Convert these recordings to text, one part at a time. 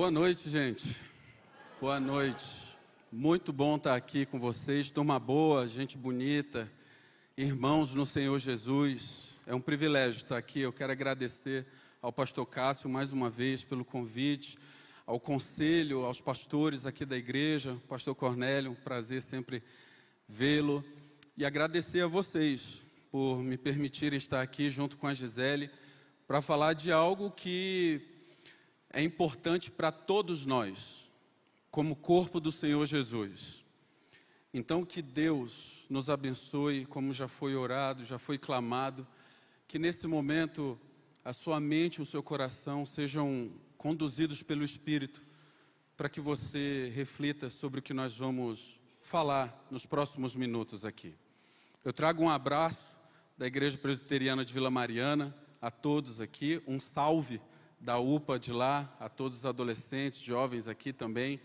Boa noite, gente. Boa noite. Muito bom estar aqui com vocês. Turma boa, gente bonita, irmãos no Senhor Jesus. É um privilégio estar aqui. Eu quero agradecer ao pastor Cássio mais uma vez pelo convite, ao conselho, aos pastores aqui da igreja, pastor Cornélio, um prazer sempre vê-lo. E agradecer a vocês por me permitirem estar aqui junto com a Gisele para falar de algo que é importante para todos nós, como corpo do Senhor Jesus. Então, que Deus nos abençoe, como já foi orado, já foi clamado, que nesse momento a sua mente e o seu coração sejam conduzidos pelo Espírito, para que você reflita sobre o que nós vamos falar nos próximos minutos aqui. Eu trago um abraço da Igreja Presbiteriana de Vila Mariana a todos aqui, um salve da UPA de lá, a todos os adolescentes, jovens aqui também.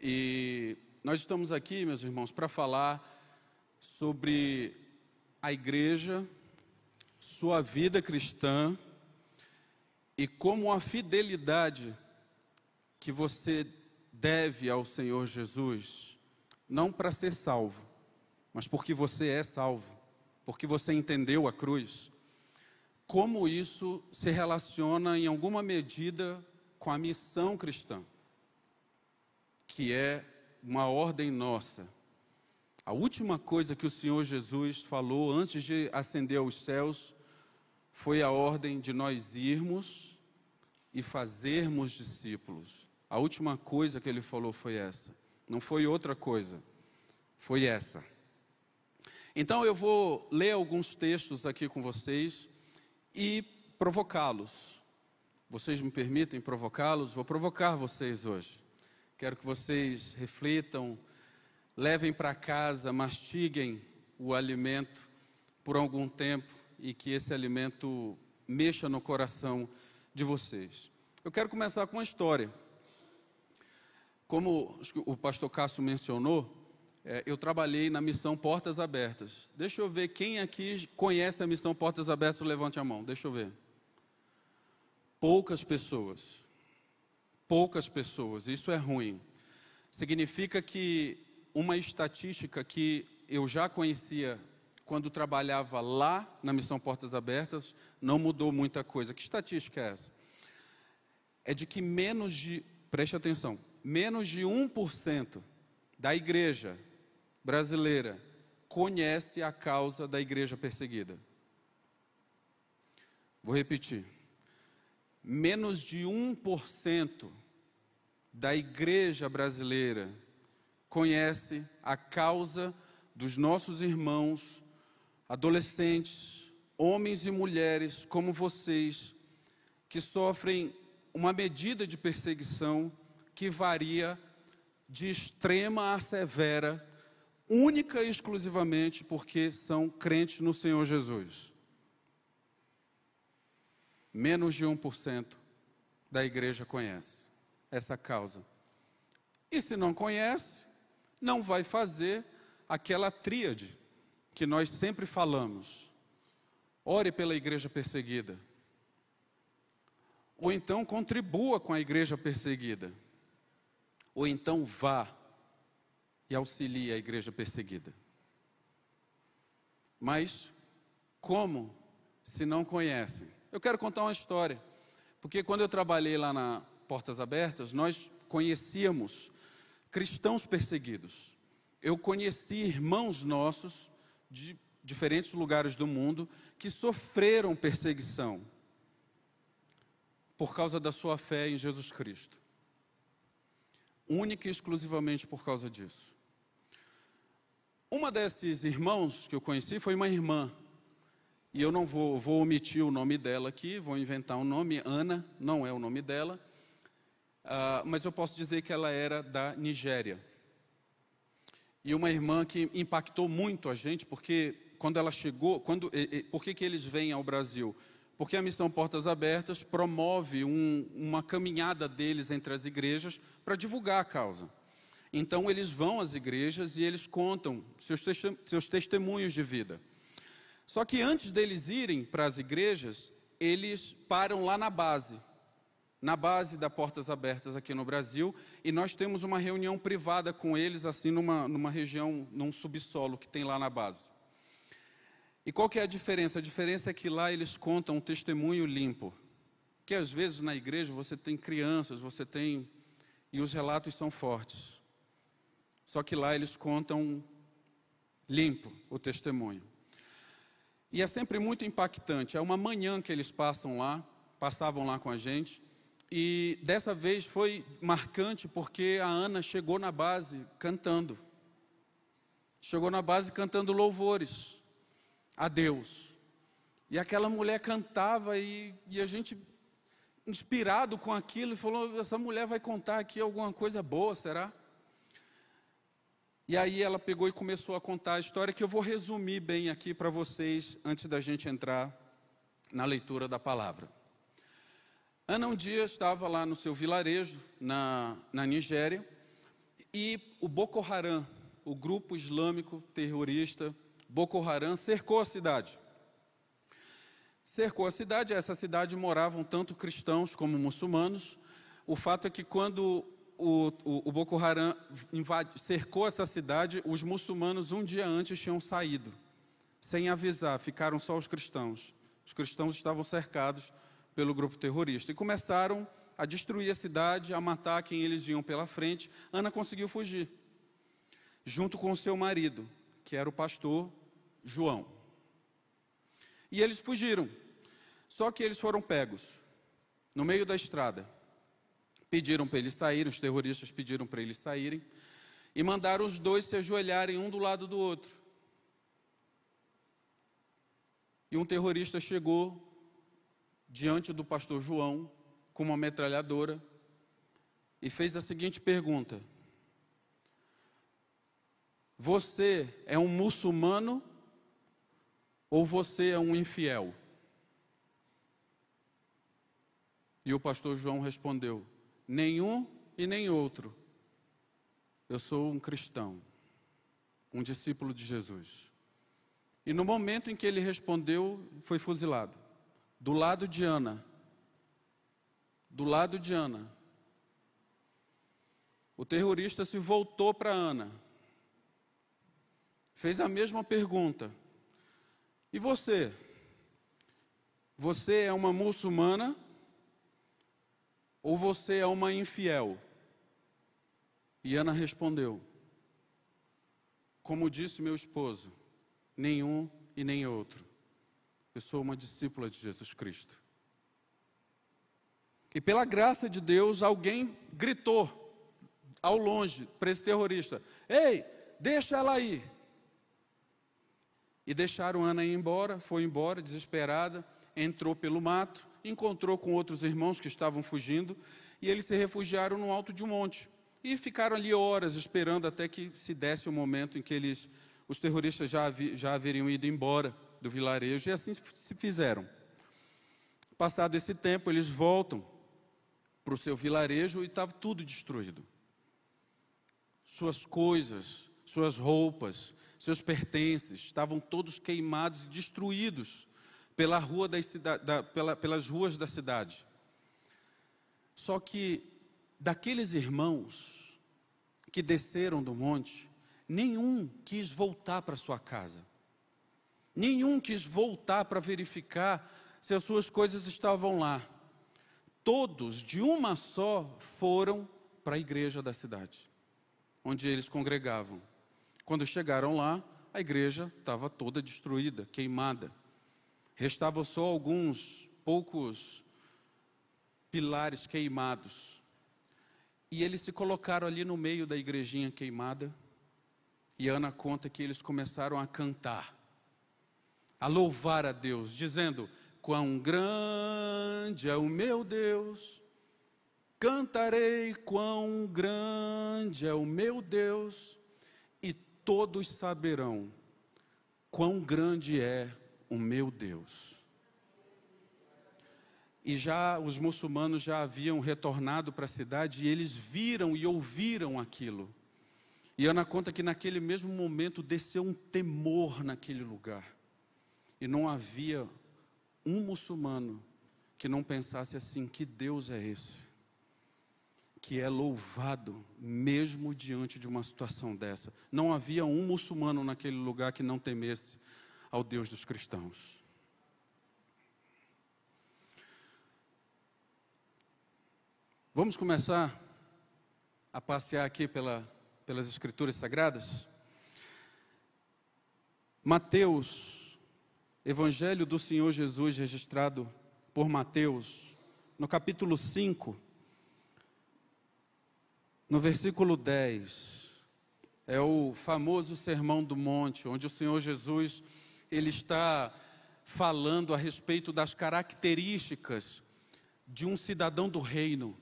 E nós estamos aqui, meus irmãos, para falar sobre a igreja, sua vida cristã e como a fidelidade que você deve ao Senhor Jesus, não para ser salvo, mas porque você é salvo, porque você entendeu a cruz, como isso se relaciona em alguma medida com a missão cristã, que é uma ordem nossa. A última coisa que o Senhor Jesus falou antes de ascender aos céus foi a ordem de nós irmos e fazermos discípulos. A última coisa que ele falou foi essa. Não foi outra coisa. Foi essa. Então eu vou ler alguns textos aqui com vocês e provocá-los. Vocês me permitem provocá-los? Vou provocar vocês hoje. Quero que vocês reflitam, levem para casa, mastiguem o alimento por algum tempo e que esse alimento mexa no coração de vocês. Eu quero começar com uma história. Como o pastor Cássio mencionou, é, eu trabalhei na missão Portas Abertas. Deixa eu ver quem aqui conhece a missão Portas Abertas, levante a mão. Deixa eu ver. Poucas pessoas. Poucas pessoas. Isso é ruim. Significa que uma estatística que eu já conhecia quando trabalhava lá na missão Portas Abertas, não mudou muita coisa. Que estatística é essa? É de que menos de, preste atenção, menos de 1% da igreja brasileira conhece a causa da igreja perseguida. Vou repetir. Menos de 1% da igreja brasileira conhece a causa dos nossos irmãos, adolescentes, homens e mulheres como vocês, que sofrem uma medida de perseguição que varia de extrema a severa única e exclusivamente porque são crentes no Senhor Jesus. Menos de 1% da igreja conhece essa causa. E se não conhece, não vai fazer aquela tríade que nós sempre falamos. Ore pela igreja perseguida. Ou então contribua com a igreja perseguida. Ou então vá e auxilie a igreja perseguida. Mas como se não conhecem? Eu quero contar uma história, porque quando eu trabalhei lá na Portas Abertas, nós conhecíamos cristãos perseguidos. Eu conheci irmãos nossos de diferentes lugares do mundo que sofreram perseguição por causa da sua fé em Jesus Cristo. Única e exclusivamente por causa disso. Uma desses irmãos que eu conheci foi uma irmã. E eu não vou, vou omitir o nome dela aqui, vou inventar um nome. Ana, não é o nome dela. Uh, mas eu posso dizer que ela era da Nigéria. E uma irmã que impactou muito a gente, porque quando ela chegou, quando, e, e, por que, que eles vêm ao Brasil? Porque a missão Portas Abertas promove um, uma caminhada deles entre as igrejas para divulgar a causa. Então eles vão às igrejas e eles contam seus, testemunhos de vida. Só que antes deles irem para as igrejas, eles param lá na base, na base da Portas Abertas aqui no Brasil, e nós temos uma reunião privada com eles, assim, numa, numa região, num subsolo que tem lá na base. E qual que é a diferença? A diferença é que lá eles contam um testemunho limpo. Que às vezes na igreja você tem crianças, você tem. e os relatos são fortes. Só que lá eles contam limpo o testemunho. E é sempre muito impactante. É uma manhã que eles passam lá, passavam lá com a gente. E dessa vez foi marcante porque a Ana chegou na base cantando. Chegou na base cantando louvores a Deus. E aquela mulher cantava e, e a gente, inspirado com aquilo, falou: essa mulher vai contar aqui alguma coisa boa, será? E aí ela pegou e começou a contar a história que eu vou resumir bem aqui para vocês antes da gente entrar na leitura da palavra. Ana um dia estava lá no seu vilarejo, na, na Nigéria, e o Boko Haram, o grupo islâmico terrorista Boko Haram, cercou a cidade. Cercou a cidade, essa cidade moravam tanto cristãos como muçulmanos. O fato é que quando o, o, o Boko Haram invade, cercou essa cidade, os muçulmanos um dia antes tinham saído, sem avisar, ficaram só os cristãos. Os cristãos estavam cercados pelo grupo terrorista e começaram a destruir a cidade, a matar quem eles iam pela frente. Ana conseguiu fugir, junto com o seu marido, que era o pastor João. E eles fugiram. Só que eles foram pegos no meio da estrada. Pediram para eles saírem, os terroristas pediram para eles saírem e mandaram os dois se ajoelharem um do lado do outro. E um terrorista chegou diante do pastor João com uma metralhadora e fez a seguinte pergunta: Você é um muçulmano ou você é um infiel? E o pastor João respondeu: Nenhum e nem outro. Eu sou um cristão, um discípulo de Jesus. E no momento em que ele respondeu, foi fuzilado. Do lado de Ana. Do lado de Ana. O terrorista se voltou para Ana. Fez a mesma pergunta. E você? Você é uma muçulmana ou você é uma infiel? E Ana respondeu: Como disse meu esposo, nenhum e nem outro. Eu sou uma discípula de Jesus Cristo. E pela graça de Deus, alguém gritou ao longe para esse terrorista: Ei, deixa ela aí. E deixaram Ana ir embora, foi embora, desesperada, entrou pelo mato, encontrou com outros irmãos que estavam fugindo, e eles se refugiaram no alto de um monte. E ficaram ali horas esperando até que se desse o momento em que eles, os terroristas já, já haveriam ido embora do vilarejo, e assim se fizeram. Passado esse tempo, eles voltam para o seu vilarejo e estava tudo destruído. Suas coisas, suas roupas, seus pertences estavam todos queimados e destruídos pela rua da, da, pela, pelas ruas da cidade. Só que daqueles irmãos que desceram do monte, nenhum quis voltar para sua casa. Nenhum quis voltar para verificar se as suas coisas estavam lá. Todos, de uma só, foram para a igreja da cidade, onde eles congregavam. Quando chegaram lá, a igreja estava toda destruída, queimada. Restavam só alguns poucos pilares queimados. E eles se colocaram ali no meio da igrejinha queimada. E Ana conta que eles começaram a cantar, a louvar a Deus, dizendo: Quão grande é o meu Deus, cantarei quão grande é o meu Deus, e todos saberão quão grande é o meu Deus. E já os muçulmanos já haviam retornado para a cidade e eles viram e ouviram aquilo. E Ana conta que naquele mesmo momento desceu um temor naquele lugar. E não havia um muçulmano que não pensasse assim: que Deus é esse? Que é louvado mesmo diante de uma situação dessa. Não havia um muçulmano naquele lugar que não temesse ao Deus dos cristãos. Vamos começar a passear aqui pela, pelas Escrituras Sagradas? Mateus, Evangelho do Senhor Jesus, registrado por Mateus, no capítulo 5, no versículo 10. É o famoso Sermão do Monte, onde o Senhor Jesus ele está falando a respeito das características de um cidadão do reino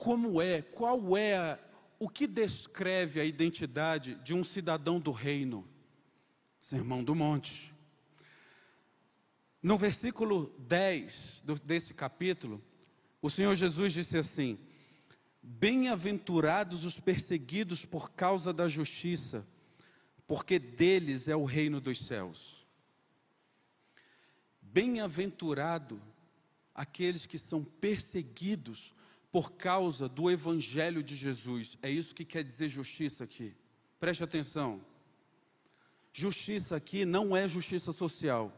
como é, qual é, o que descreve a identidade de um cidadão do reino? Sermão do Monte. No versículo 10 desse capítulo, o Senhor Jesus disse assim: Bem-aventurados os perseguidos por causa da justiça, porque deles é o reino dos céus. Bem-aventurado aqueles que são perseguidos por causa do Evangelho de Jesus. É isso que quer dizer justiça aqui. Preste atenção. Justiça aqui não é justiça social.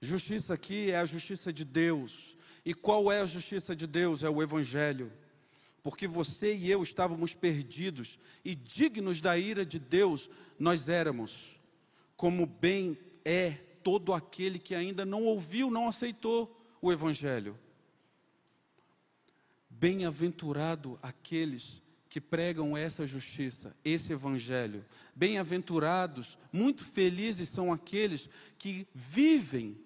Justiça aqui é a justiça de Deus. E qual é a justiça de Deus? É o Evangelho. Porque você e eu estávamos perdidos e dignos da ira de Deus, nós éramos. Como bem é todo aquele que ainda não ouviu, não aceitou o Evangelho. Bem-aventurado aqueles que pregam essa justiça, esse evangelho. Bem-aventurados, muito felizes são aqueles que vivem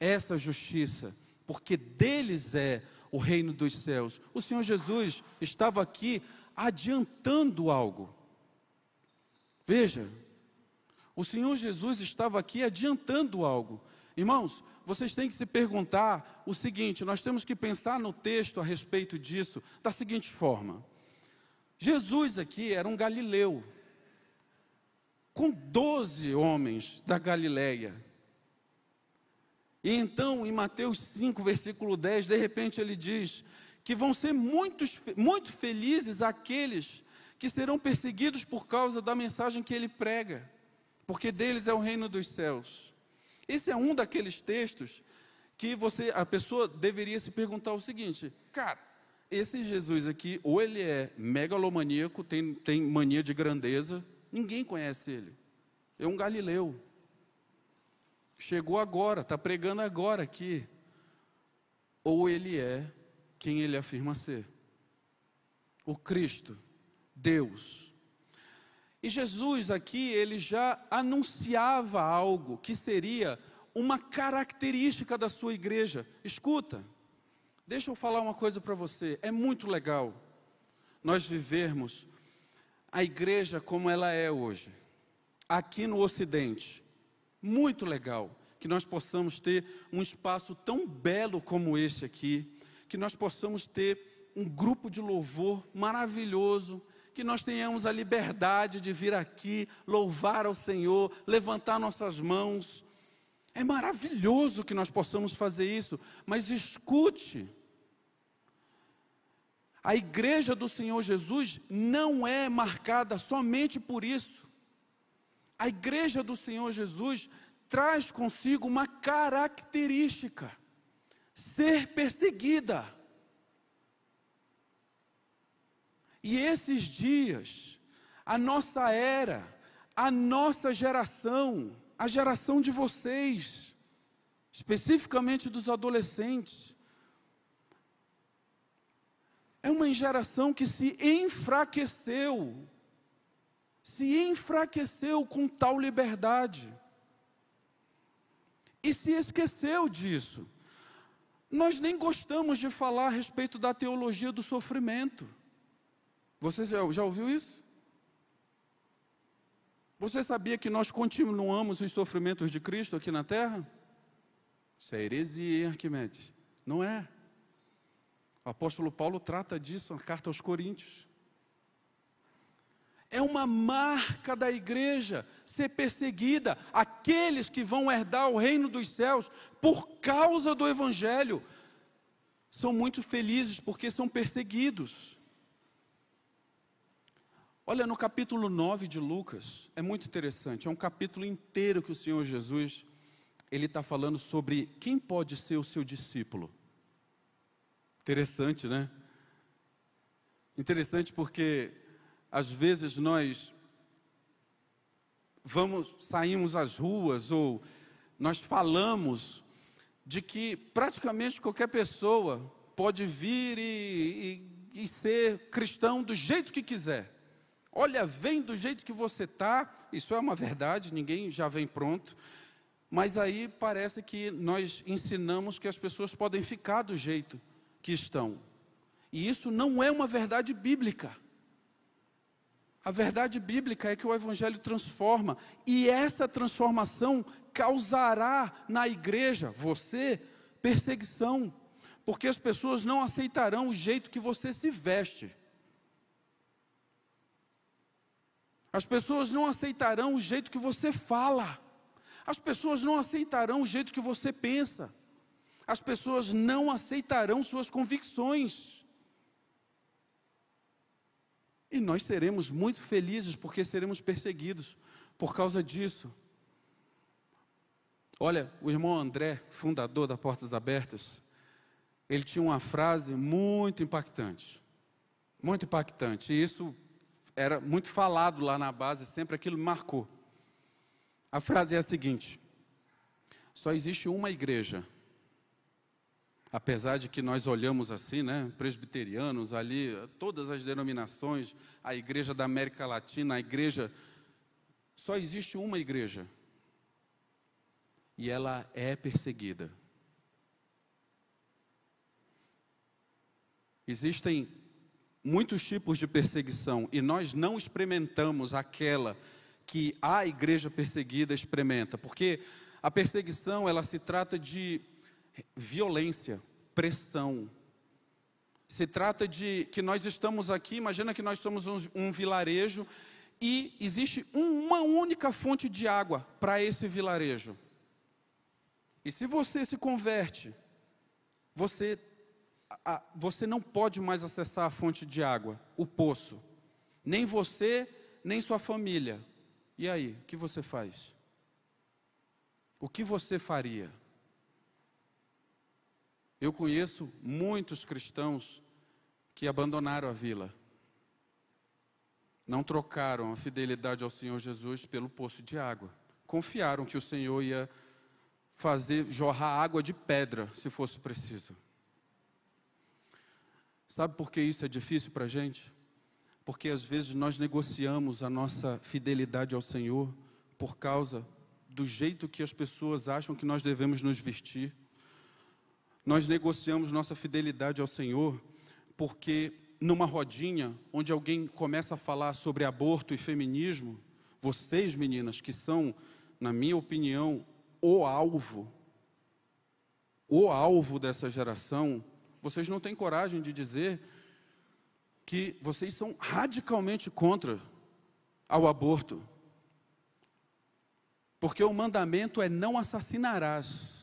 essa justiça, porque deles é o reino dos céus. O Senhor Jesus estava aqui adiantando algo. Veja, o Senhor Jesus estava aqui adiantando algo. Irmãos, vocês têm que se perguntar o seguinte: nós temos que pensar no texto a respeito disso da seguinte forma. Jesus aqui era um galileu, com doze homens da Galileia. E então, em Mateus 5, versículo 10, de repente ele diz que vão ser muitos, muito felizes aqueles que serão perseguidos por causa da mensagem que ele prega, porque deles é o reino dos céus. Esse é um daqueles textos que você, a pessoa deveria se perguntar o seguinte: cara, esse Jesus aqui, ou ele é megalomaníaco, tem, tem mania de grandeza, ninguém conhece ele. É um galileu. Chegou agora, está pregando agora aqui. Ou ele é quem ele afirma ser. O Cristo, Deus, e Jesus aqui, ele já anunciava algo que seria uma característica da sua igreja. Escuta, deixa eu falar uma coisa para você. É muito legal nós vivermos a igreja como ela é hoje, aqui no Ocidente. Muito legal que nós possamos ter um espaço tão belo como esse aqui, que nós possamos ter um grupo de louvor maravilhoso que nós tenhamos a liberdade de vir aqui, louvar ao Senhor, levantar nossas mãos. É maravilhoso que nós possamos fazer isso, mas escute. A igreja do Senhor Jesus não é marcada somente por isso. A igreja do Senhor Jesus traz consigo uma característica: ser perseguida. E esses dias, a nossa era, a nossa geração, a geração de vocês, especificamente dos adolescentes, é uma geração que se enfraqueceu, se enfraqueceu com tal liberdade, e se esqueceu disso. Nós nem gostamos de falar a respeito da teologia do sofrimento. Você já, já ouviu isso? Você sabia que nós continuamos os sofrimentos de Cristo aqui na terra? Isso é heresia, hein, Arquimedes? Não é. O apóstolo Paulo trata disso na carta aos Coríntios. É uma marca da igreja ser perseguida. Aqueles que vão herdar o reino dos céus por causa do Evangelho são muito felizes porque são perseguidos. Olha, no capítulo 9 de Lucas, é muito interessante, é um capítulo inteiro que o Senhor Jesus, ele está falando sobre quem pode ser o seu discípulo. Interessante, né? Interessante porque, às vezes, nós vamos, saímos às ruas ou nós falamos de que praticamente qualquer pessoa pode vir e, e, e ser cristão do jeito que quiser. Olha, vem do jeito que você está, isso é uma verdade, ninguém já vem pronto. Mas aí parece que nós ensinamos que as pessoas podem ficar do jeito que estão. E isso não é uma verdade bíblica. A verdade bíblica é que o Evangelho transforma, e essa transformação causará na igreja, você, perseguição, porque as pessoas não aceitarão o jeito que você se veste. As pessoas não aceitarão o jeito que você fala. As pessoas não aceitarão o jeito que você pensa. As pessoas não aceitarão suas convicções. E nós seremos muito felizes porque seremos perseguidos por causa disso. Olha, o irmão André, fundador da Portas Abertas, ele tinha uma frase muito impactante. Muito impactante. E isso era muito falado lá na base, sempre aquilo marcou. A frase é a seguinte: só existe uma igreja. Apesar de que nós olhamos assim, né, presbiterianos ali, todas as denominações, a igreja da América Latina, a igreja, só existe uma igreja. E ela é perseguida. Existem muitos tipos de perseguição e nós não experimentamos aquela que a igreja perseguida experimenta, porque a perseguição ela se trata de violência, pressão. Se trata de que nós estamos aqui, imagina que nós somos um, um vilarejo e existe uma única fonte de água para esse vilarejo. E se você se converte, você a, você não pode mais acessar a fonte de água, o poço. Nem você, nem sua família. E aí, o que você faz? O que você faria? Eu conheço muitos cristãos que abandonaram a vila. Não trocaram a fidelidade ao Senhor Jesus pelo poço de água. Confiaram que o Senhor ia fazer jorrar água de pedra, se fosse preciso. Sabe por que isso é difícil para a gente? Porque às vezes nós negociamos a nossa fidelidade ao Senhor por causa do jeito que as pessoas acham que nós devemos nos vestir. Nós negociamos nossa fidelidade ao Senhor porque numa rodinha onde alguém começa a falar sobre aborto e feminismo, vocês meninas que são, na minha opinião, o alvo, o alvo dessa geração, vocês não têm coragem de dizer que vocês são radicalmente contra ao aborto. Porque o mandamento é não assassinarás.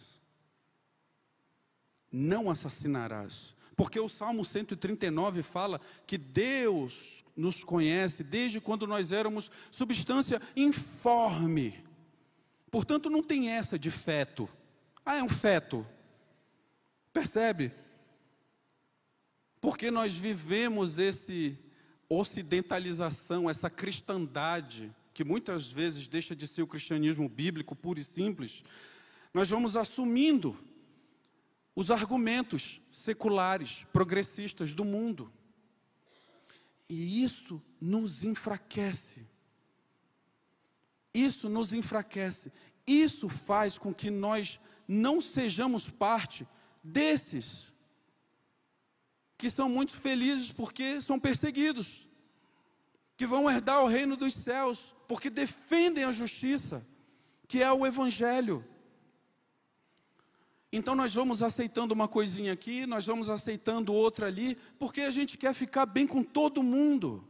Não assassinarás. Porque o Salmo 139 fala que Deus nos conhece desde quando nós éramos substância informe. Portanto, não tem essa de feto. Ah, é um feto. Percebe? Porque nós vivemos esse ocidentalização, essa cristandade, que muitas vezes deixa de ser o cristianismo bíblico puro e simples, nós vamos assumindo os argumentos seculares, progressistas do mundo. E isso nos enfraquece. Isso nos enfraquece. Isso faz com que nós não sejamos parte desses que são muito felizes porque são perseguidos, que vão herdar o reino dos céus, porque defendem a justiça, que é o Evangelho. Então nós vamos aceitando uma coisinha aqui, nós vamos aceitando outra ali, porque a gente quer ficar bem com todo mundo.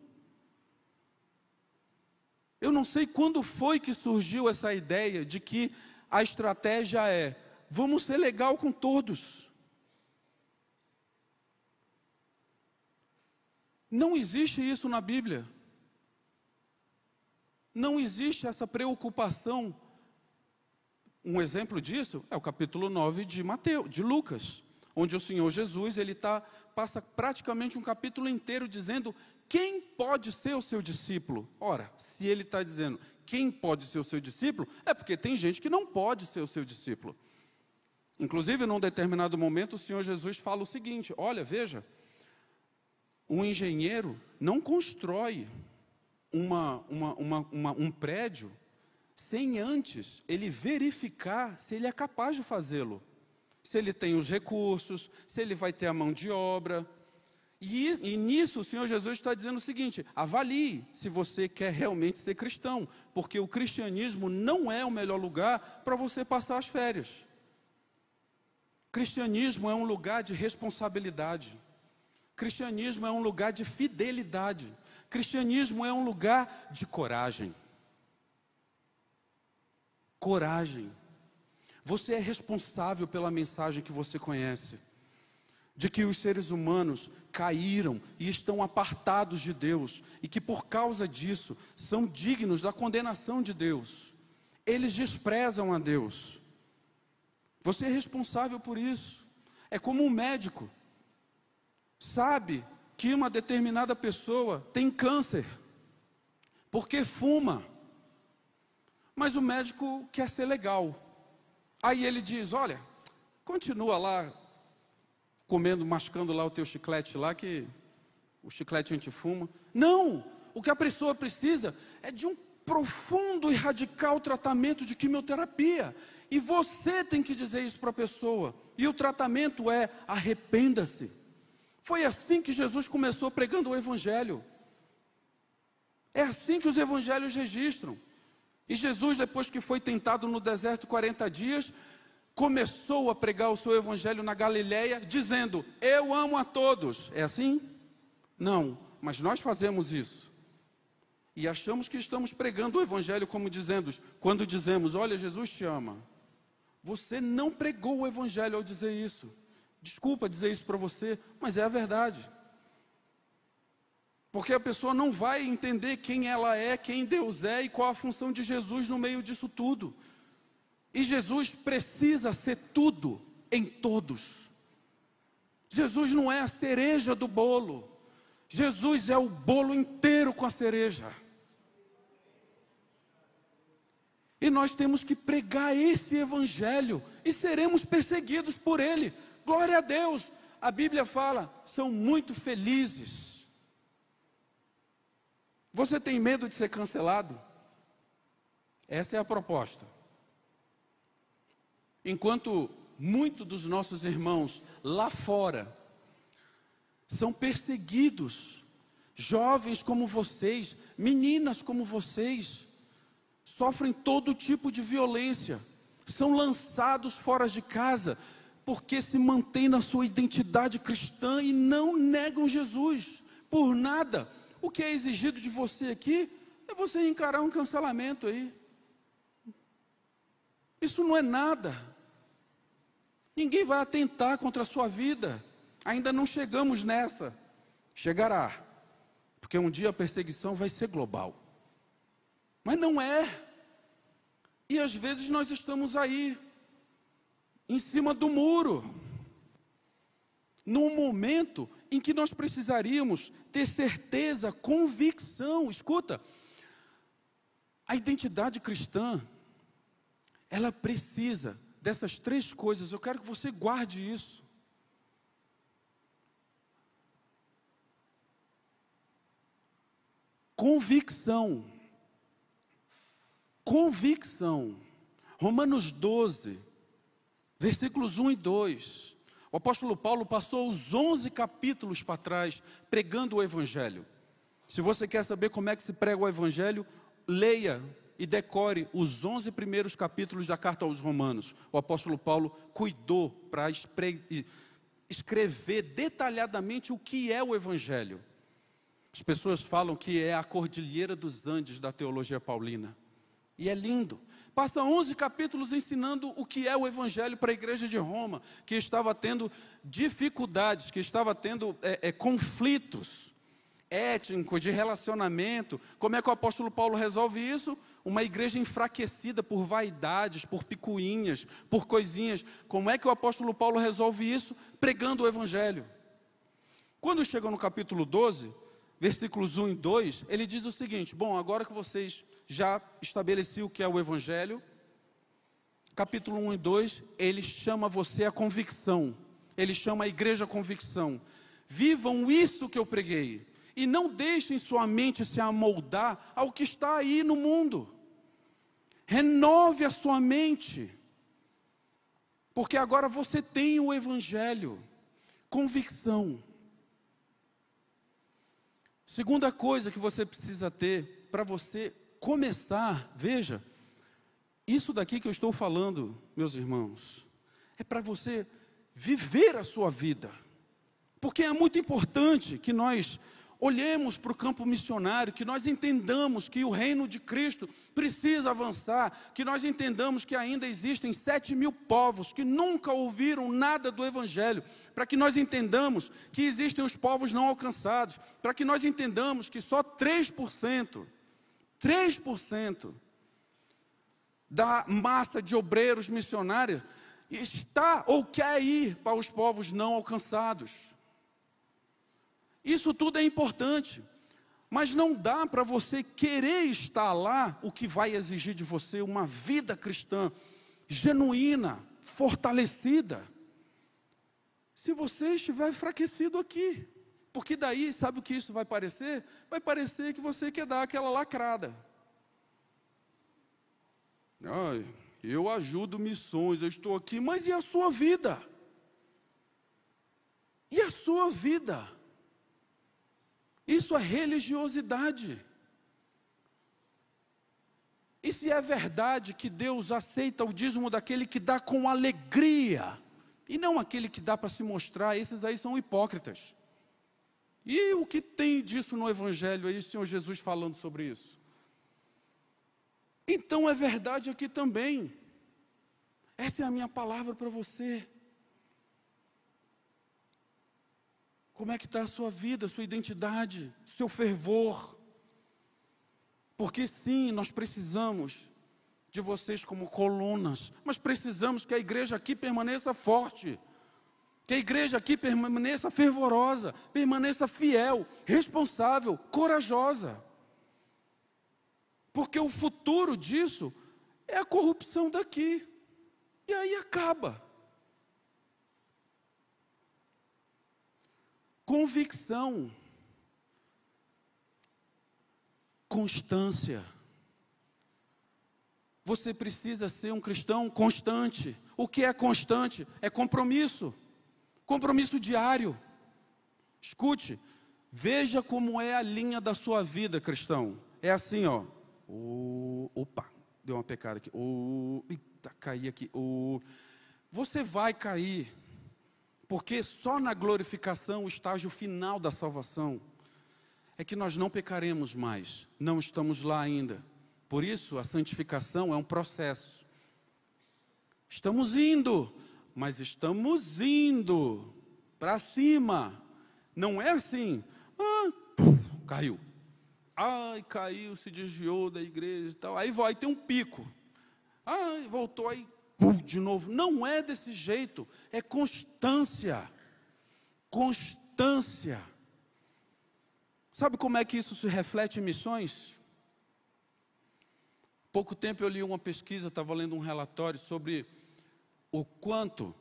Eu não sei quando foi que surgiu essa ideia de que a estratégia é: vamos ser legal com todos. Não existe isso na Bíblia. Não existe essa preocupação. Um exemplo disso é o capítulo 9 de Mateus, de Lucas, onde o Senhor Jesus, ele tá, passa praticamente um capítulo inteiro dizendo quem pode ser o seu discípulo. Ora, se ele está dizendo quem pode ser o seu discípulo, é porque tem gente que não pode ser o seu discípulo. Inclusive, num determinado momento, o Senhor Jesus fala o seguinte: olha, veja, um engenheiro não constrói uma, uma, uma, um prédio sem antes ele verificar se ele é capaz de fazê-lo. Se ele tem os recursos, se ele vai ter a mão de obra. E, e nisso o Senhor Jesus está dizendo o seguinte: avalie se você quer realmente ser cristão, porque o cristianismo não é o melhor lugar para você passar as férias. Cristianismo é um lugar de responsabilidade. Cristianismo é um lugar de fidelidade. Cristianismo é um lugar de coragem. Coragem. Você é responsável pela mensagem que você conhece, de que os seres humanos caíram e estão apartados de Deus, e que por causa disso são dignos da condenação de Deus. Eles desprezam a Deus. Você é responsável por isso. É como um médico. Sabe que uma determinada pessoa tem câncer, porque fuma. Mas o médico quer ser legal. Aí ele diz: Olha, continua lá comendo, mascando lá o teu chiclete lá, que o chiclete a gente fuma. Não! O que a pessoa precisa é de um profundo e radical tratamento de quimioterapia. E você tem que dizer isso para a pessoa. E o tratamento é arrependa-se. Foi assim que Jesus começou pregando o Evangelho. É assim que os evangelhos registram. E Jesus, depois que foi tentado no deserto 40 dias, começou a pregar o seu evangelho na Galileia, dizendo: Eu amo a todos. É assim? Não, mas nós fazemos isso. E achamos que estamos pregando o evangelho como dizendo, quando dizemos: Olha, Jesus te ama. Você não pregou o evangelho ao dizer isso. Desculpa dizer isso para você, mas é a verdade. Porque a pessoa não vai entender quem ela é, quem Deus é e qual a função de Jesus no meio disso tudo. E Jesus precisa ser tudo em todos. Jesus não é a cereja do bolo. Jesus é o bolo inteiro com a cereja. E nós temos que pregar esse evangelho e seremos perseguidos por ele. Glória a Deus. A Bíblia fala, são muito felizes. Você tem medo de ser cancelado? Essa é a proposta. Enquanto muitos dos nossos irmãos lá fora são perseguidos, jovens como vocês, meninas como vocês, sofrem todo tipo de violência, são lançados fora de casa, porque se mantêm na sua identidade cristã e não negam Jesus por nada. O que é exigido de você aqui é você encarar um cancelamento aí. Isso não é nada. Ninguém vai atentar contra a sua vida. Ainda não chegamos nessa. Chegará. Porque um dia a perseguição vai ser global. Mas não é. E às vezes nós estamos aí em cima do muro. Num momento em que nós precisaríamos ter certeza, convicção. Escuta, a identidade cristã, ela precisa dessas três coisas. Eu quero que você guarde isso. Convicção. Convicção. Romanos 12, versículos 1 e 2. O apóstolo Paulo passou os 11 capítulos para trás pregando o Evangelho. Se você quer saber como é que se prega o Evangelho, leia e decore os 11 primeiros capítulos da carta aos Romanos. O apóstolo Paulo cuidou para escrever detalhadamente o que é o Evangelho. As pessoas falam que é a Cordilheira dos Andes da teologia paulina. E é lindo. Passa 11 capítulos ensinando o que é o Evangelho para a igreja de Roma, que estava tendo dificuldades, que estava tendo é, é, conflitos étnicos, de relacionamento. Como é que o apóstolo Paulo resolve isso? Uma igreja enfraquecida por vaidades, por picuinhas, por coisinhas. Como é que o apóstolo Paulo resolve isso? Pregando o Evangelho. Quando chega no capítulo 12, versículos 1 e 2, ele diz o seguinte: Bom, agora que vocês já estabeleciam o que é o Evangelho, capítulo 1 e 2, ele chama você a convicção, ele chama a igreja a convicção. Vivam isso que eu preguei, e não deixem sua mente se amoldar ao que está aí no mundo. Renove a sua mente, porque agora você tem o Evangelho, convicção. Segunda coisa que você precisa ter para você começar, veja, isso daqui que eu estou falando, meus irmãos, é para você viver a sua vida. Porque é muito importante que nós olhemos para o campo missionário, que nós entendamos que o reino de Cristo precisa avançar, que nós entendamos que ainda existem sete mil povos que nunca ouviram nada do Evangelho, para que nós entendamos que existem os povos não alcançados, para que nós entendamos que só 3%, 3% da massa de obreiros missionários está ou quer ir para os povos não alcançados. Isso tudo é importante, mas não dá para você querer estar lá, o que vai exigir de você uma vida cristã genuína, fortalecida, se você estiver enfraquecido aqui. Porque daí, sabe o que isso vai parecer? Vai parecer que você quer dar aquela lacrada. Ai, eu ajudo missões, eu estou aqui, mas e a sua vida? E a sua vida? Isso é religiosidade. E se é verdade que Deus aceita o dízimo daquele que dá com alegria, e não aquele que dá para se mostrar, esses aí são hipócritas. E o que tem disso no Evangelho aí, o Senhor Jesus falando sobre isso? Então é verdade aqui também. Essa é a minha palavra para você. Como é que está a sua vida, a sua identidade, seu fervor? Porque sim, nós precisamos de vocês como colunas, mas precisamos que a igreja aqui permaneça forte, que a igreja aqui permaneça fervorosa, permaneça fiel, responsável, corajosa. Porque o futuro disso é a corrupção daqui. E aí acaba. Convicção. Constância. Você precisa ser um cristão constante. O que é constante? É compromisso. Compromisso diário. Escute, veja como é a linha da sua vida, cristão. É assim, ó. O, opa, deu uma pecada aqui. O, eita, caí aqui. O, você vai cair porque só na glorificação, o estágio final da salvação, é que nós não pecaremos mais, não estamos lá ainda. Por isso, a santificação é um processo. Estamos indo, mas estamos indo para cima. Não é assim, ah, caiu. Ai, caiu, se desviou da igreja e tal. Aí vai ter um pico. Ai, voltou aí, de novo. Não é desse jeito, é constância. Constância. Sabe como é que isso se reflete em missões? Pouco tempo eu li uma pesquisa, estava lendo um relatório sobre o quanto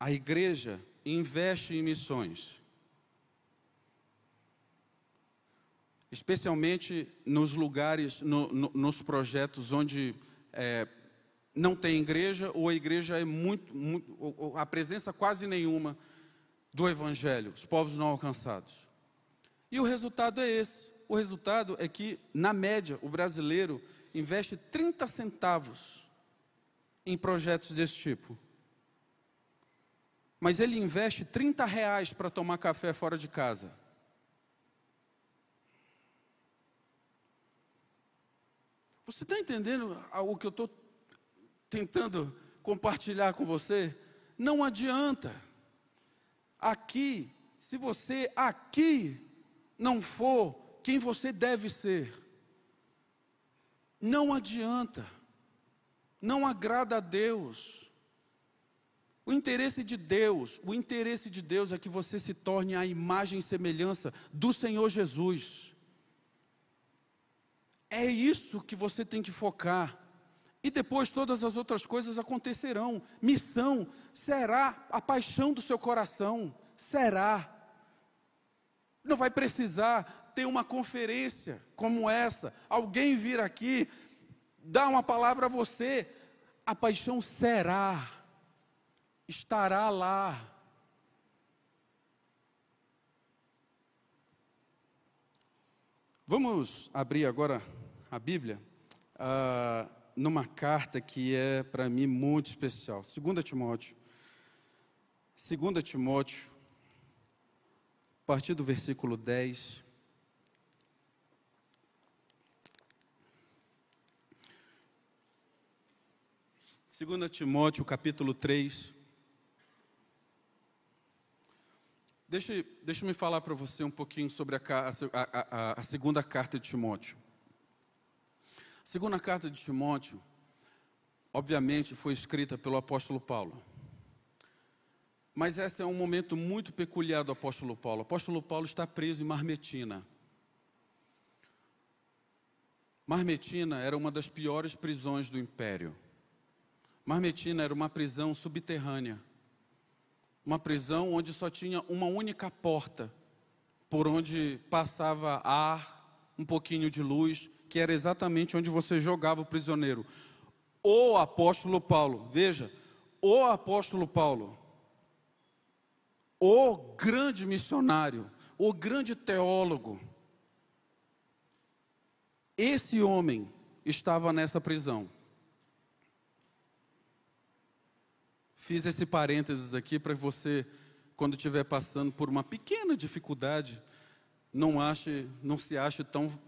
a igreja investe em missões. Especialmente nos lugares, no, no, nos projetos onde é, não tem igreja, ou a igreja é muito, muito a presença quase nenhuma do evangelho, os povos não alcançados. E o resultado é esse. O resultado é que, na média, o brasileiro investe 30 centavos em projetos desse tipo. Mas ele investe 30 reais para tomar café fora de casa. Você está entendendo o que eu estou tentando compartilhar com você? Não adianta. Aqui, se você aqui não for quem você deve ser, não adianta. Não agrada a Deus. O interesse de Deus, o interesse de Deus é que você se torne a imagem e semelhança do Senhor Jesus. É isso que você tem que focar. E depois todas as outras coisas acontecerão. Missão será a paixão do seu coração. Será. Não vai precisar ter uma conferência como essa. Alguém vir aqui, dar uma palavra a você. A paixão será estará lá. Vamos abrir agora a Bíblia uh, numa carta que é para mim muito especial. 2 Timóteo. 2 Timóteo, a partir do versículo 10. Segunda Timóteo, capítulo 3. Deixa, deixa me falar para você um pouquinho sobre a, a, a, a, segunda carta de Timóteo. A segunda carta de Timóteo, obviamente, foi escrita pelo apóstolo Paulo. Mas esse é um momento muito peculiar do apóstolo Paulo. O apóstolo Paulo está preso em Marmetina. Marmetina era uma das piores prisões do império. Marmetina era uma prisão subterrânea uma prisão onde só tinha uma única porta, por onde passava ar, um pouquinho de luz, que era exatamente onde você jogava o prisioneiro. O apóstolo Paulo, veja, o apóstolo Paulo, o grande missionário, o grande teólogo, esse homem estava nessa prisão. Fiz esse parênteses aqui para você, quando estiver passando por uma pequena dificuldade, não ache, não se ache tão,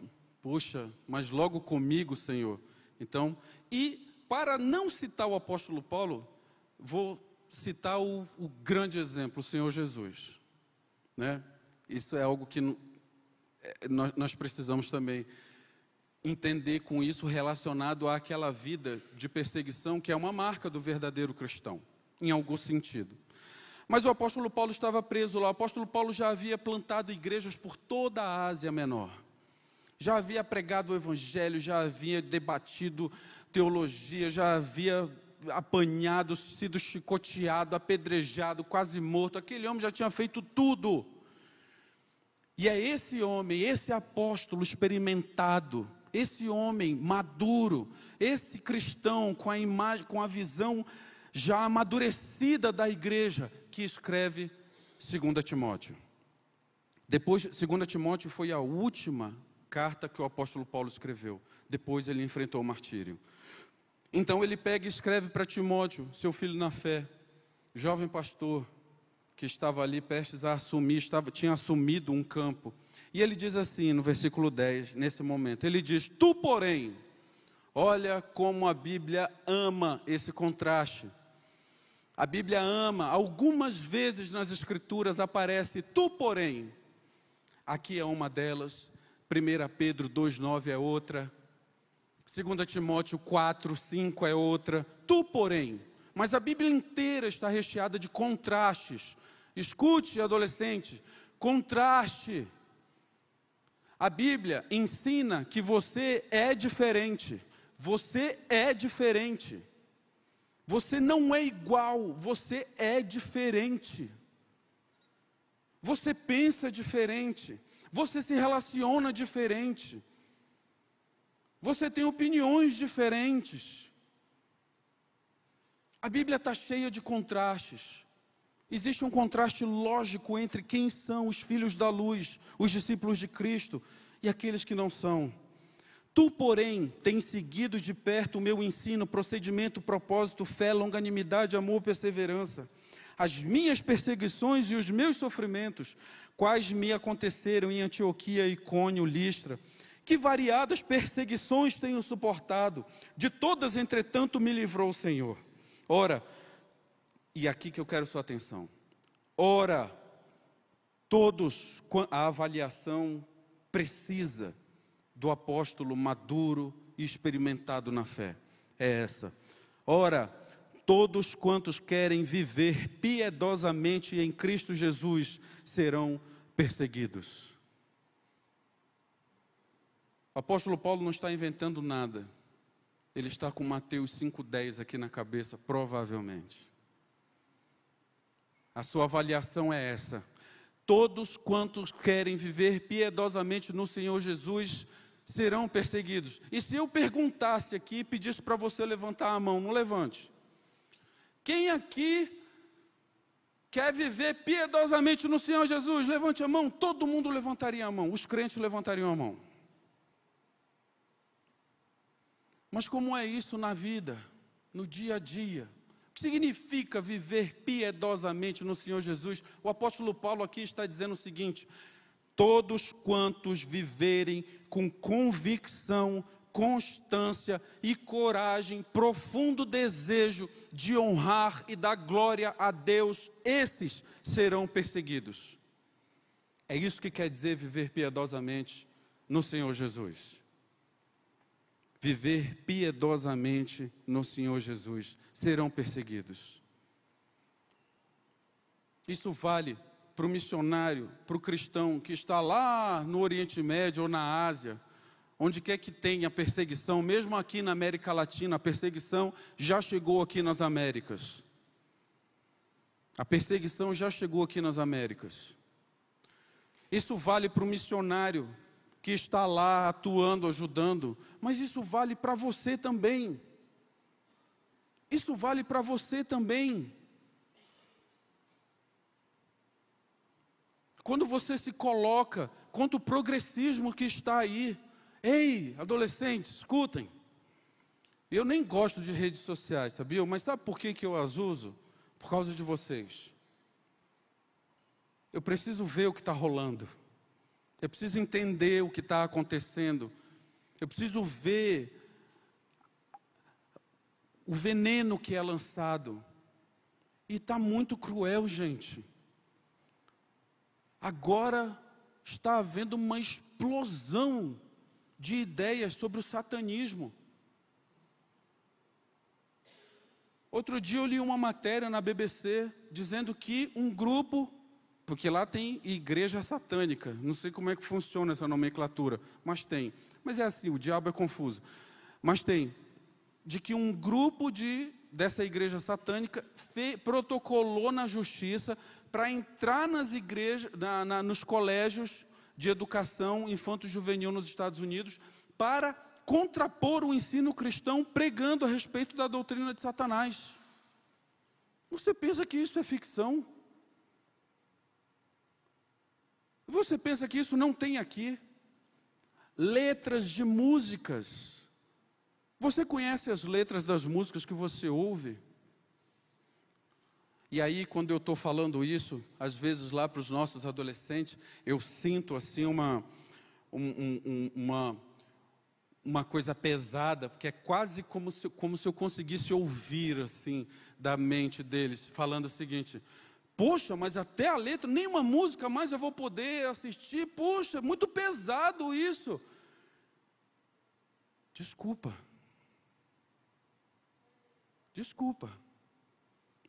puxa, mas logo comigo, Senhor. Então, e para não citar o apóstolo Paulo, vou citar o, o grande exemplo, o Senhor Jesus. Né? Isso é algo que é, nós, nós precisamos também entender com isso relacionado àquela vida de perseguição que é uma marca do verdadeiro cristão em algum sentido. Mas o apóstolo Paulo estava preso lá. O apóstolo Paulo já havia plantado igrejas por toda a Ásia Menor. Já havia pregado o evangelho, já havia debatido teologia, já havia apanhado, sido chicoteado, apedrejado, quase morto. Aquele homem já tinha feito tudo. E é esse homem, esse apóstolo experimentado, esse homem maduro, esse cristão com a imagem, com a visão já amadurecida da igreja, que escreve 2 Timóteo. Depois, 2 Timóteo foi a última carta que o apóstolo Paulo escreveu. Depois ele enfrentou o martírio. Então ele pega e escreve para Timóteo, seu filho na fé, jovem pastor, que estava ali prestes a assumir, estava, tinha assumido um campo. E ele diz assim no versículo 10, nesse momento: ele diz: Tu, porém, olha como a Bíblia ama esse contraste. A Bíblia ama, algumas vezes nas Escrituras aparece tu, porém. Aqui é uma delas. 1 Pedro 2,9 é outra. 2 Timóteo 4, 5 é outra. Tu, porém. Mas a Bíblia inteira está recheada de contrastes. Escute, adolescente, contraste. A Bíblia ensina que você é diferente. Você é diferente. Você não é igual, você é diferente. Você pensa diferente, você se relaciona diferente. Você tem opiniões diferentes. A Bíblia está cheia de contrastes. Existe um contraste lógico entre quem são os filhos da luz, os discípulos de Cristo, e aqueles que não são. Tu, porém, tens seguido de perto o meu ensino, procedimento, propósito, fé, longanimidade, amor, perseverança. As minhas perseguições e os meus sofrimentos, quais me aconteceram em Antioquia, Icônio, Listra, Que variadas perseguições tenho suportado, de todas, entretanto, me livrou o Senhor. Ora, e aqui que eu quero sua atenção. Ora, todos, a avaliação precisa do apóstolo maduro e experimentado na fé é essa. Ora, todos quantos querem viver piedosamente em Cristo Jesus serão perseguidos. O apóstolo Paulo não está inventando nada. Ele está com Mateus 5,10 aqui na cabeça, provavelmente. A sua avaliação é essa. Todos quantos querem viver piedosamente no Senhor Jesus serão perseguidos. E se eu perguntasse aqui e pedisse para você levantar a mão, não levante. Quem aqui quer viver piedosamente no Senhor Jesus? Levante a mão. Todo mundo levantaria a mão. Os crentes levantariam a mão. Mas como é isso na vida, no dia a dia? O que significa viver piedosamente no Senhor Jesus? O apóstolo Paulo aqui está dizendo o seguinte: todos quantos viverem com convicção, constância e coragem, profundo desejo de honrar e dar glória a Deus, esses serão perseguidos. É isso que quer dizer viver piedosamente no Senhor Jesus viver piedosamente no Senhor Jesus, serão perseguidos. Isso vale para o missionário, para o cristão que está lá no Oriente Médio ou na Ásia, onde quer que tenha perseguição, mesmo aqui na América Latina, a perseguição já chegou aqui nas Américas. A perseguição já chegou aqui nas Américas. Isso vale para o missionário que está lá atuando, ajudando, mas isso vale para você também. Isso vale para você também. Quando você se coloca contra o progressismo que está aí, ei, adolescentes, escutem. Eu nem gosto de redes sociais, sabia? Mas sabe por que, que eu as uso? Por causa de vocês. Eu preciso ver o que está rolando. Eu preciso entender o que está acontecendo. Eu preciso ver o veneno que é lançado. E está muito cruel, gente. Agora está havendo uma explosão de ideias sobre o satanismo. Outro dia eu li uma matéria na BBC dizendo que um grupo porque lá tem igreja satânica. Não sei como é que funciona essa nomenclatura, mas tem. Mas é assim, o diabo é confuso. Mas tem. De que um grupo de, dessa igreja satânica fe, protocolou na justiça para entrar nas igrejas, na, na, nos colégios de educação infanto-juvenil nos Estados Unidos para contrapor o ensino cristão pregando a respeito da doutrina de Satanás. Você pensa que isso é ficção? Você pensa que isso não tem aqui? Letras de músicas. Você conhece as letras das músicas que você ouve? E aí, quando eu estou falando isso, às vezes lá para os nossos adolescentes, eu sinto assim uma, um, um, uma, uma coisa pesada, porque é quase como se, como se eu conseguisse ouvir assim da mente deles, falando o seguinte: Poxa, mas até a letra, nenhuma música mais eu vou poder assistir. Poxa, é muito pesado isso. Desculpa. Desculpa.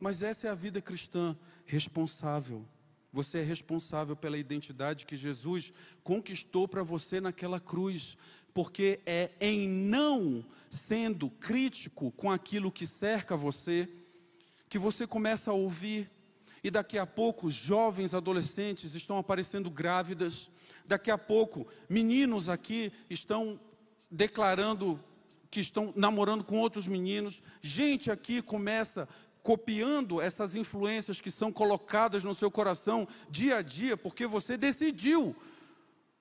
Mas essa é a vida cristã responsável. Você é responsável pela identidade que Jesus conquistou para você naquela cruz, porque é em não sendo crítico com aquilo que cerca você que você começa a ouvir e daqui a pouco jovens adolescentes estão aparecendo grávidas, daqui a pouco meninos aqui estão declarando que estão namorando com outros meninos, gente aqui começa copiando essas influências que são colocadas no seu coração dia a dia, porque você decidiu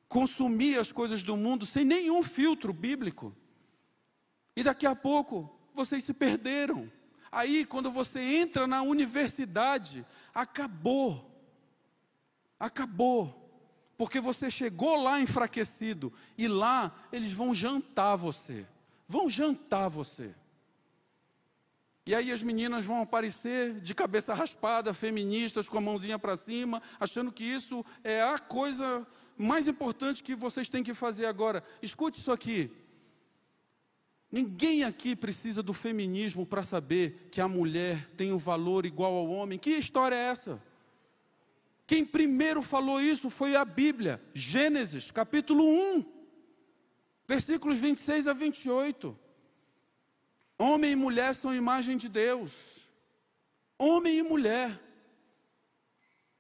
consumir as coisas do mundo sem nenhum filtro bíblico. E daqui a pouco vocês se perderam. Aí, quando você entra na universidade, acabou. Acabou. Porque você chegou lá enfraquecido e lá eles vão jantar você. Vão jantar você. E aí as meninas vão aparecer de cabeça raspada, feministas, com a mãozinha para cima, achando que isso é a coisa mais importante que vocês têm que fazer agora. Escute isso aqui. Ninguém aqui precisa do feminismo para saber que a mulher tem um valor igual ao homem. Que história é essa? Quem primeiro falou isso foi a Bíblia, Gênesis, capítulo 1, versículos 26 a 28. Homem e mulher são imagem de Deus. Homem e mulher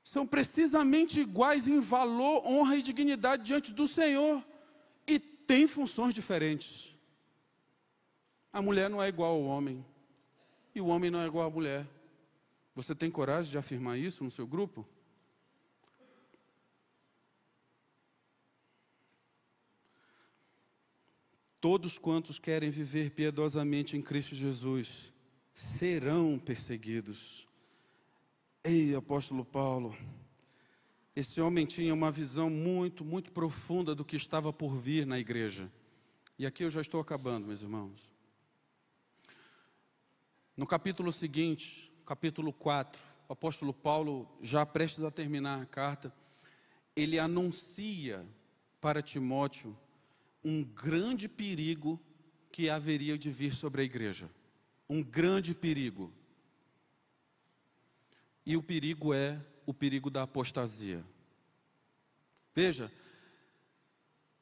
são precisamente iguais em valor, honra e dignidade diante do Senhor e têm funções diferentes. A mulher não é igual ao homem e o homem não é igual à mulher. Você tem coragem de afirmar isso no seu grupo? Todos quantos querem viver piedosamente em Cristo Jesus serão perseguidos. Ei, apóstolo Paulo, esse homem tinha uma visão muito, muito profunda do que estava por vir na igreja. E aqui eu já estou acabando, meus irmãos. No capítulo seguinte, capítulo 4, o apóstolo Paulo, já prestes a terminar a carta, ele anuncia para Timóteo um grande perigo que haveria de vir sobre a igreja. Um grande perigo. E o perigo é o perigo da apostasia. Veja,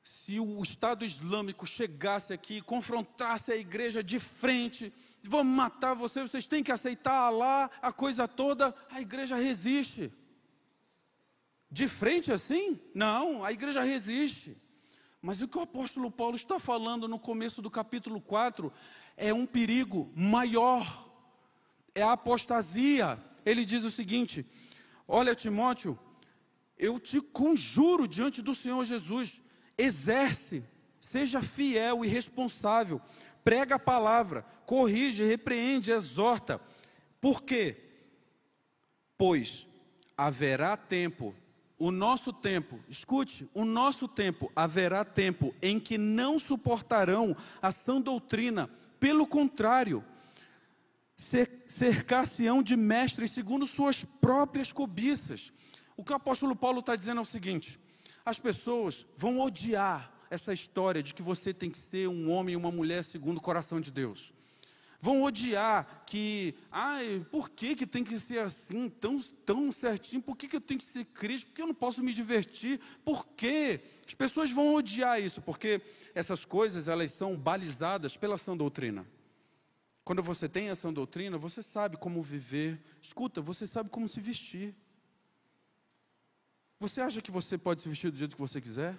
se o Estado Islâmico chegasse aqui e confrontasse a igreja de frente, vamos matar vocês, vocês têm que aceitar lá a coisa toda, a igreja resiste. De frente assim? Não, a igreja resiste. Mas o que o apóstolo Paulo está falando no começo do capítulo 4 é um perigo maior, é a apostasia. Ele diz o seguinte: Olha, Timóteo, eu te conjuro diante do Senhor Jesus, exerce, seja fiel e responsável, prega a palavra, corrige, repreende, exorta. Por quê? Pois haverá tempo o nosso tempo, escute, o nosso tempo, haverá tempo em que não suportarão a sã doutrina, pelo contrário, cercar-se-ão de mestres segundo suas próprias cobiças. O que o apóstolo Paulo está dizendo é o seguinte: as pessoas vão odiar essa história de que você tem que ser um homem e uma mulher segundo o coração de Deus vão odiar que, ai, por que, que tem que ser assim, tão, tão certinho? Por que, que eu tenho que ser cristão? Por que eu não posso me divertir? Por quê? As pessoas vão odiar isso, porque essas coisas, elas são balizadas pela sã doutrina. Quando você tem essa doutrina, você sabe como viver. Escuta, você sabe como se vestir. Você acha que você pode se vestir do jeito que você quiser?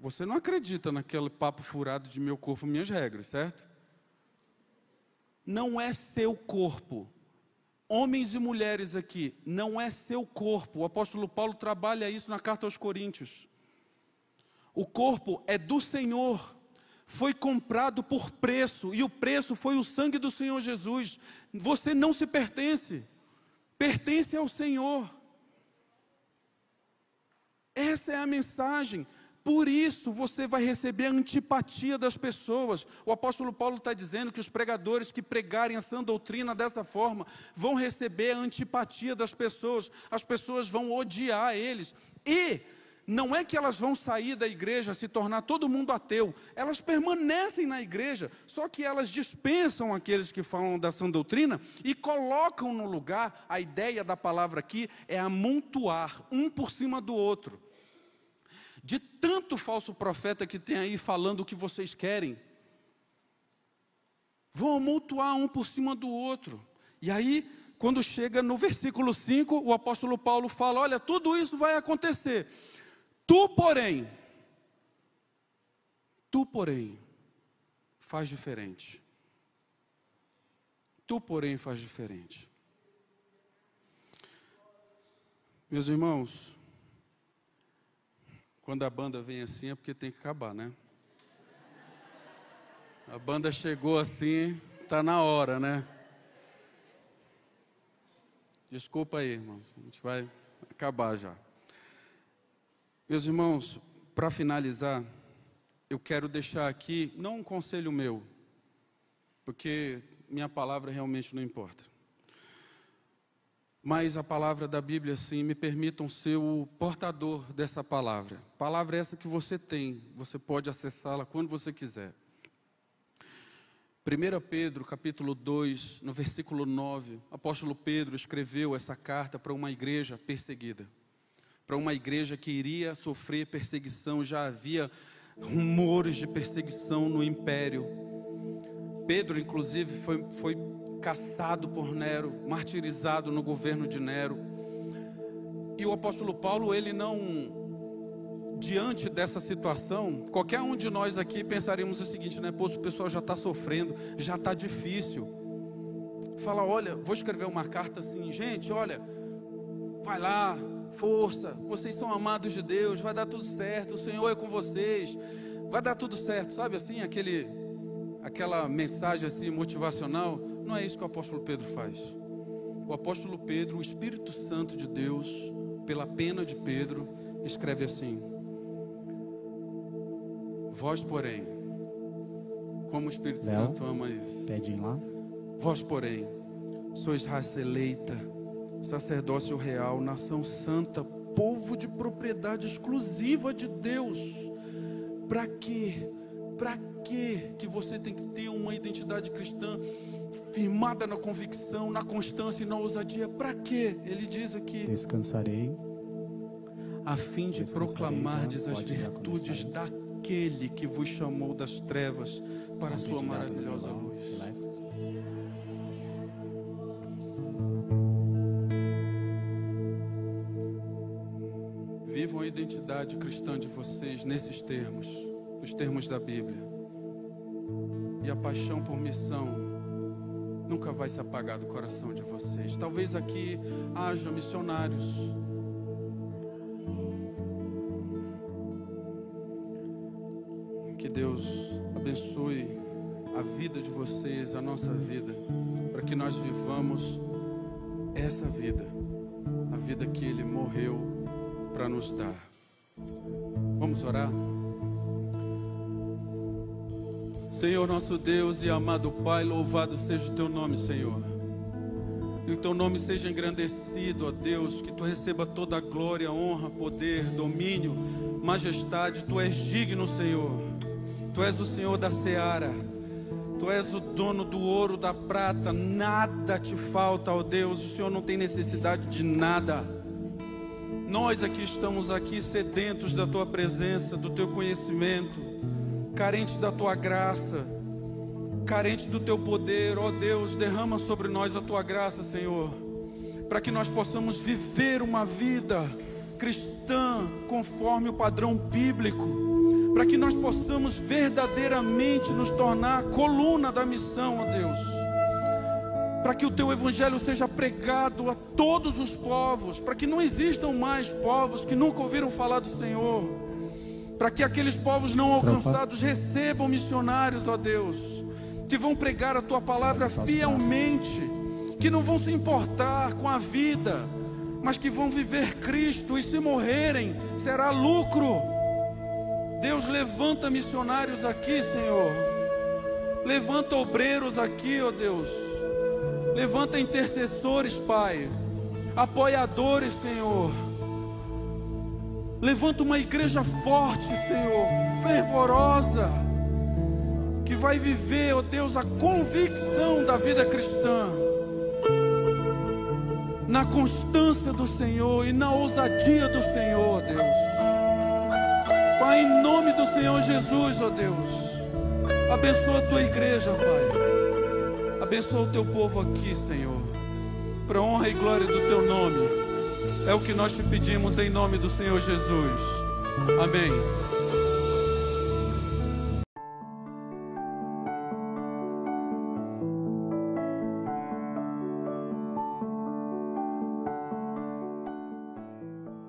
Você não acredita naquele papo furado de meu corpo, minhas regras, certo? Não é seu corpo. Homens e mulheres aqui, não é seu corpo. O apóstolo Paulo trabalha isso na carta aos Coríntios. O corpo é do Senhor, foi comprado por preço, e o preço foi o sangue do Senhor Jesus. Você não se pertence, pertence ao Senhor. Essa é a mensagem. Por isso você vai receber a antipatia das pessoas. O apóstolo Paulo está dizendo que os pregadores que pregarem a sã doutrina dessa forma vão receber a antipatia das pessoas. As pessoas vão odiar eles. E não é que elas vão sair da igreja, se tornar todo mundo ateu. Elas permanecem na igreja, só que elas dispensam aqueles que falam da sã doutrina e colocam no lugar, a ideia da palavra aqui é amontoar um por cima do outro de tanto falso profeta que tem aí falando o que vocês querem. Vão amontoar um por cima do outro. E aí, quando chega no versículo 5, o apóstolo Paulo fala: Olha, tudo isso vai acontecer. Tu, porém, tu, porém, faz diferente. Tu, porém, faz diferente. Meus irmãos, quando a banda vem assim é porque tem que acabar, né? A banda chegou assim, tá na hora, né? Desculpa aí, irmãos. A gente vai acabar já. Meus irmãos, para finalizar, eu quero deixar aqui, não um conselho meu, porque minha palavra realmente não importa. Mas a palavra da Bíblia, sim, me permitam ser o portador dessa palavra. Palavra essa que você tem, você pode acessá-la quando você quiser. 1 Pedro, capítulo 2, no versículo 9, o apóstolo Pedro escreveu essa carta para uma igreja perseguida para uma igreja que iria sofrer perseguição, já havia rumores de perseguição no império. Pedro, inclusive, foi, foi caçado por Nero, martirizado no governo de Nero. E o apóstolo Paulo, ele não, diante dessa situação, qualquer um de nós aqui pensaríamos o seguinte, né? Pô, o pessoal já está sofrendo, já está difícil. Fala, olha, vou escrever uma carta assim, gente, olha, vai lá, força, vocês são amados de Deus, vai dar tudo certo, o Senhor é com vocês, vai dar tudo certo, sabe assim, aquele, aquela mensagem assim motivacional, não é isso que o apóstolo Pedro faz. O apóstolo Pedro, o Espírito Santo de Deus, pela pena de Pedro, escreve assim: Vós, porém, como o Espírito Léo, Santo ama isso. Pede lá. Vós, porém, sois raça eleita sacerdócio real, nação santa, povo de propriedade exclusiva de Deus. Para quê? Para quê que você tem que ter uma identidade cristã firmada na convicção, na constância e na ousadia? Para quê? Ele diz aqui: Descansarei a fim de proclamardes então, as virtudes daquele que vos chamou das trevas para a sua maravilhosa luz. Vivam a identidade cristã de vocês nesses termos, nos termos da Bíblia. E a paixão por missão nunca vai se apagar do coração de vocês. Talvez aqui haja missionários. Que Deus abençoe a vida de vocês, a nossa vida, para que nós vivamos essa vida, a vida que Ele morreu para nos dar. Vamos orar? Senhor nosso Deus e amado Pai, louvado seja o teu nome, Senhor. Que o teu nome seja engrandecido, ó Deus, que tu receba toda a glória, honra, poder, domínio, majestade. Tu és digno, Senhor. Tu és o Senhor da seara. Tu és o dono do ouro, da prata. Nada te falta, ó Deus. O Senhor não tem necessidade de nada. Nós aqui estamos aqui sedentos da tua presença, do teu conhecimento, carentes da tua graça, carentes do teu poder, ó Deus, derrama sobre nós a tua graça, Senhor, para que nós possamos viver uma vida cristã conforme o padrão bíblico, para que nós possamos verdadeiramente nos tornar coluna da missão, ó Deus para que o teu evangelho seja pregado a todos os povos, para que não existam mais povos que nunca ouviram falar do Senhor, para que aqueles povos não alcançados recebam missionários, ó Deus, que vão pregar a tua palavra fielmente, que não vão se importar com a vida, mas que vão viver Cristo e se morrerem será lucro. Deus levanta missionários aqui, Senhor. Levanta obreiros aqui, ó Deus Levanta intercessores, Pai. Apoiadores, Senhor. Levanta uma igreja forte, Senhor, fervorosa, que vai viver, ó oh Deus, a convicção da vida cristã, na constância do Senhor e na ousadia do Senhor, Deus. Pai, em nome do Senhor Jesus, ó oh Deus, abençoa a tua igreja, Pai. Abençoa o teu povo aqui, Senhor, para honra e glória do teu nome. É o que nós te pedimos em nome do Senhor Jesus. Amém.